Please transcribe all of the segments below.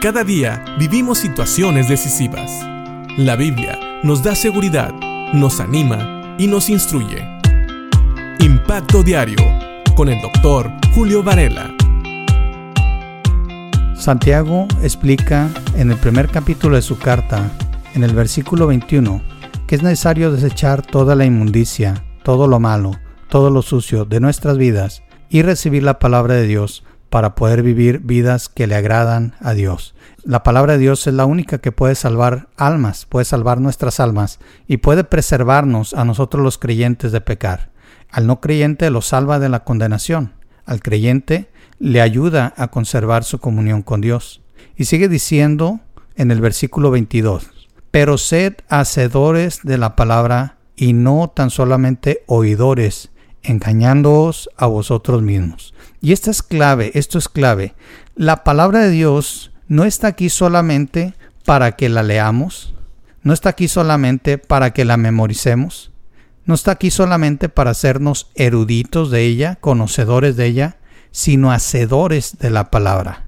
Cada día vivimos situaciones decisivas. La Biblia nos da seguridad, nos anima y nos instruye. Impacto Diario con el doctor Julio Varela. Santiago explica en el primer capítulo de su carta, en el versículo 21, que es necesario desechar toda la inmundicia, todo lo malo, todo lo sucio de nuestras vidas y recibir la palabra de Dios para poder vivir vidas que le agradan a Dios. La palabra de Dios es la única que puede salvar almas, puede salvar nuestras almas y puede preservarnos a nosotros los creyentes de pecar. Al no creyente lo salva de la condenación. Al creyente le ayuda a conservar su comunión con Dios. Y sigue diciendo en el versículo 22, pero sed hacedores de la palabra y no tan solamente oidores, engañándoos a vosotros mismos. Y esta es clave, esto es clave. La palabra de Dios no está aquí solamente para que la leamos, no está aquí solamente para que la memoricemos, no está aquí solamente para hacernos eruditos de ella, conocedores de ella, sino hacedores de la palabra.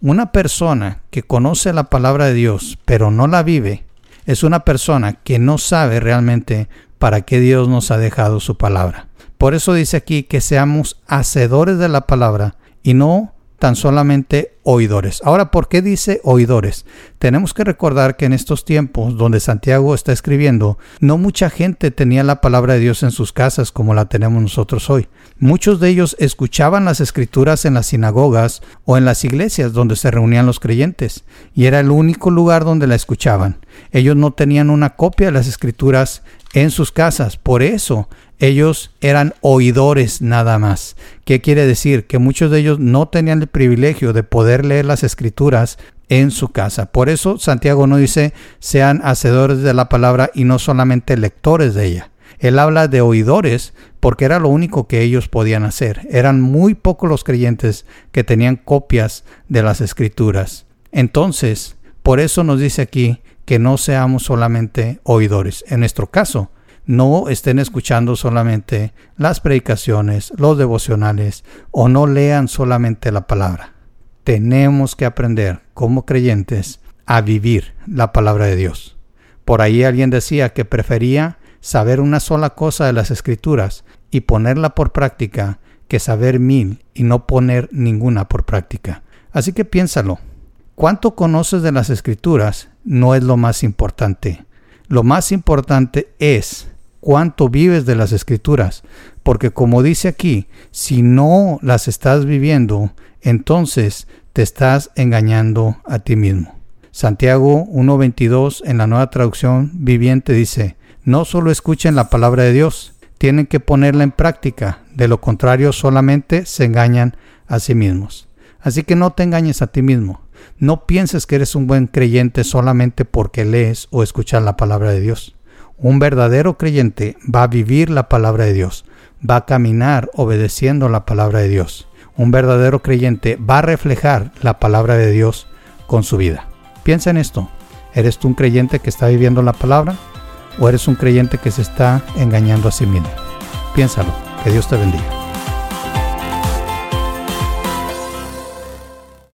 Una persona que conoce la palabra de Dios, pero no la vive, es una persona que no sabe realmente para qué Dios nos ha dejado su palabra. Por eso dice aquí que seamos hacedores de la palabra y no tan solamente oidores. Ahora, ¿por qué dice oidores? Tenemos que recordar que en estos tiempos donde Santiago está escribiendo, no mucha gente tenía la palabra de Dios en sus casas como la tenemos nosotros hoy. Muchos de ellos escuchaban las escrituras en las sinagogas o en las iglesias donde se reunían los creyentes, y era el único lugar donde la escuchaban. Ellos no tenían una copia de las escrituras en sus casas. Por eso ellos eran oidores nada más. ¿Qué quiere decir? Que muchos de ellos no tenían el privilegio de poder leer las escrituras en su casa. Por eso Santiago no dice sean hacedores de la palabra y no solamente lectores de ella. Él habla de oidores porque era lo único que ellos podían hacer. Eran muy pocos los creyentes que tenían copias de las escrituras. Entonces, por eso nos dice aquí que no seamos solamente oidores. En nuestro caso, no estén escuchando solamente las predicaciones, los devocionales o no lean solamente la palabra. Tenemos que aprender como creyentes a vivir la palabra de Dios. Por ahí alguien decía que prefería saber una sola cosa de las escrituras y ponerla por práctica que saber mil y no poner ninguna por práctica. Así que piénsalo. ¿Cuánto conoces de las escrituras no es lo más importante. Lo más importante es cuánto vives de las escrituras, porque como dice aquí, si no las estás viviendo, entonces te estás engañando a ti mismo. Santiago 1.22 en la nueva traducción viviente dice, no solo escuchen la palabra de Dios, tienen que ponerla en práctica, de lo contrario solamente se engañan a sí mismos. Así que no te engañes a ti mismo. No pienses que eres un buen creyente solamente porque lees o escuchas la palabra de Dios. Un verdadero creyente va a vivir la palabra de Dios, va a caminar obedeciendo la palabra de Dios. Un verdadero creyente va a reflejar la palabra de Dios con su vida. Piensa en esto. ¿Eres tú un creyente que está viviendo la palabra o eres un creyente que se está engañando a sí mismo? Piénsalo. Que Dios te bendiga.